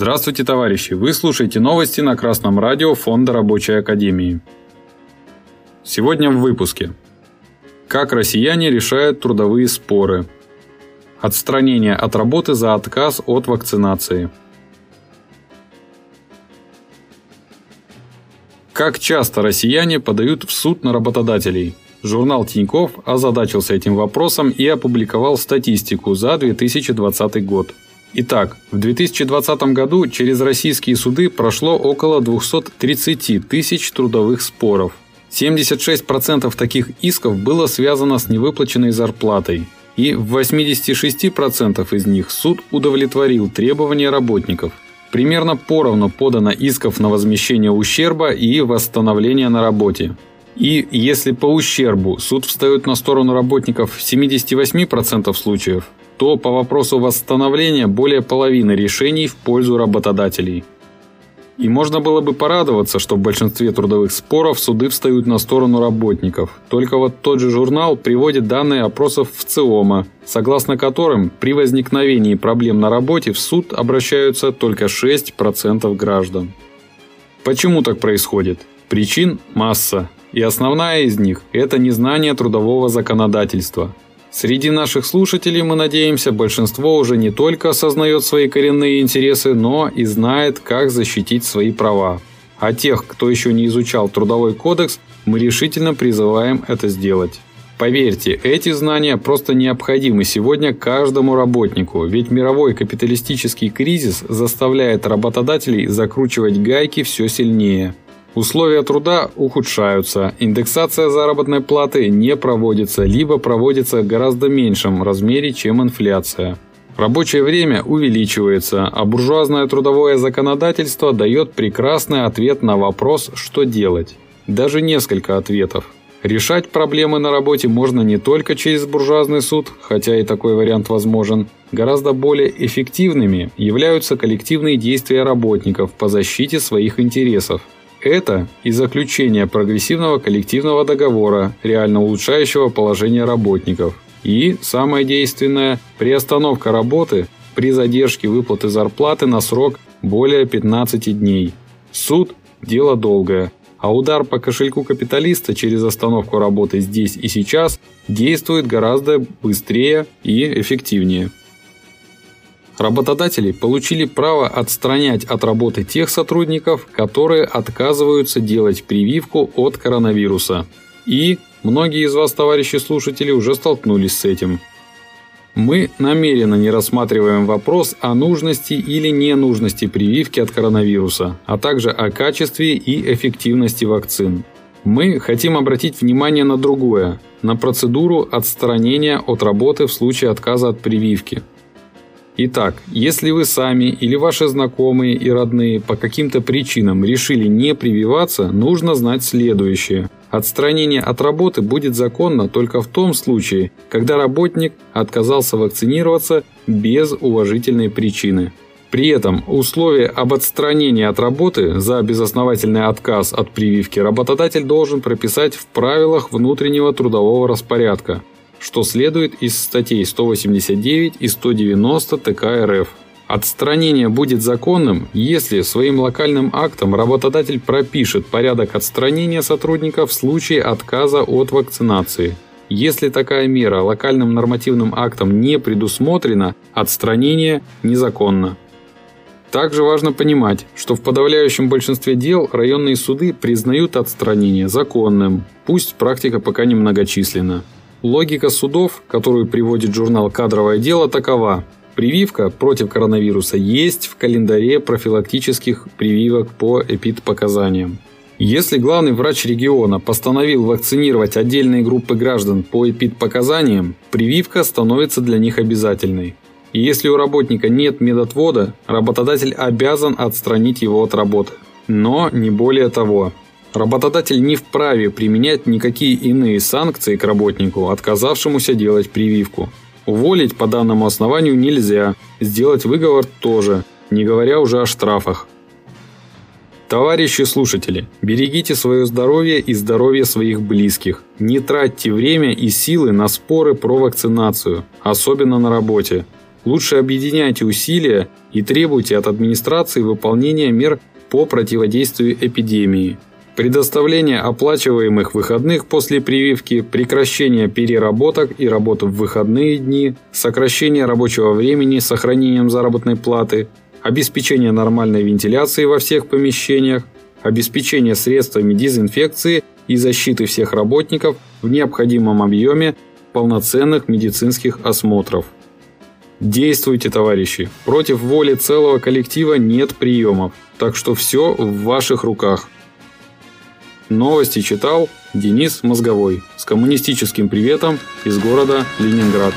Здравствуйте, товарищи! Вы слушаете новости на Красном радио Фонда Рабочей Академии. Сегодня в выпуске. Как россияне решают трудовые споры. Отстранение от работы за отказ от вакцинации. Как часто россияне подают в суд на работодателей? Журнал Тиньков озадачился этим вопросом и опубликовал статистику за 2020 год. Итак, в 2020 году через российские суды прошло около 230 тысяч трудовых споров. 76% таких исков было связано с невыплаченной зарплатой, и в 86% из них суд удовлетворил требования работников. Примерно поровну подано исков на возмещение ущерба и восстановление на работе. И если по ущербу суд встает на сторону работников в 78% случаев, то по вопросу восстановления более половины решений в пользу работодателей. И можно было бы порадоваться, что в большинстве трудовых споров суды встают на сторону работников. Только вот тот же журнал приводит данные опросов в ЦИОМа, согласно которым при возникновении проблем на работе в суд обращаются только 6% граждан. Почему так происходит? Причин масса. И основная из них – это незнание трудового законодательства – Среди наших слушателей, мы надеемся, большинство уже не только осознает свои коренные интересы, но и знает, как защитить свои права. А тех, кто еще не изучал Трудовой кодекс, мы решительно призываем это сделать. Поверьте, эти знания просто необходимы сегодня каждому работнику, ведь мировой капиталистический кризис заставляет работодателей закручивать гайки все сильнее. Условия труда ухудшаются, индексация заработной платы не проводится, либо проводится в гораздо меньшем размере, чем инфляция. Рабочее время увеличивается, а буржуазное трудовое законодательство дает прекрасный ответ на вопрос, что делать. Даже несколько ответов. Решать проблемы на работе можно не только через буржуазный суд, хотя и такой вариант возможен. Гораздо более эффективными являются коллективные действия работников по защите своих интересов. Это и заключение прогрессивного коллективного договора, реально улучшающего положение работников. И, самое действенное, приостановка работы при задержке выплаты зарплаты на срок более 15 дней. Суд – дело долгое, а удар по кошельку капиталиста через остановку работы здесь и сейчас действует гораздо быстрее и эффективнее. Работодатели получили право отстранять от работы тех сотрудников, которые отказываются делать прививку от коронавируса. И многие из вас, товарищи слушатели, уже столкнулись с этим. Мы намеренно не рассматриваем вопрос о нужности или ненужности прививки от коронавируса, а также о качестве и эффективности вакцин. Мы хотим обратить внимание на другое – на процедуру отстранения от работы в случае отказа от прививки – Итак, если вы сами или ваши знакомые и родные по каким-то причинам решили не прививаться, нужно знать следующее. Отстранение от работы будет законно только в том случае, когда работник отказался вакцинироваться без уважительной причины. При этом условие об отстранении от работы за безосновательный отказ от прививки работодатель должен прописать в правилах внутреннего трудового распорядка что следует из статей 189 и 190 ТК РФ. Отстранение будет законным, если своим локальным актом работодатель пропишет порядок отстранения сотрудника в случае отказа от вакцинации. Если такая мера локальным нормативным актом не предусмотрена, отстранение незаконно. Также важно понимать, что в подавляющем большинстве дел районные суды признают отстранение законным, пусть практика пока немногочисленна. Логика судов, которую приводит журнал «Кадровое дело», такова. Прививка против коронавируса есть в календаре профилактических прививок по эпидпоказаниям. Если главный врач региона постановил вакцинировать отдельные группы граждан по эпидпоказаниям, прививка становится для них обязательной. И если у работника нет медотвода, работодатель обязан отстранить его от работы. Но не более того. Работодатель не вправе применять никакие иные санкции к работнику, отказавшемуся делать прививку. Уволить по данному основанию нельзя, сделать выговор тоже, не говоря уже о штрафах. Товарищи слушатели, берегите свое здоровье и здоровье своих близких. Не тратьте время и силы на споры про вакцинацию, особенно на работе. Лучше объединяйте усилия и требуйте от администрации выполнения мер по противодействию эпидемии. Предоставление оплачиваемых выходных после прививки, прекращение переработок и работы в выходные дни, сокращение рабочего времени с сохранением заработной платы, обеспечение нормальной вентиляции во всех помещениях, обеспечение средствами дезинфекции и защиты всех работников в необходимом объеме полноценных медицинских осмотров. Действуйте, товарищи. Против воли целого коллектива нет приемов. Так что все в ваших руках. Новости читал Денис Мозговой с коммунистическим приветом из города Ленинград.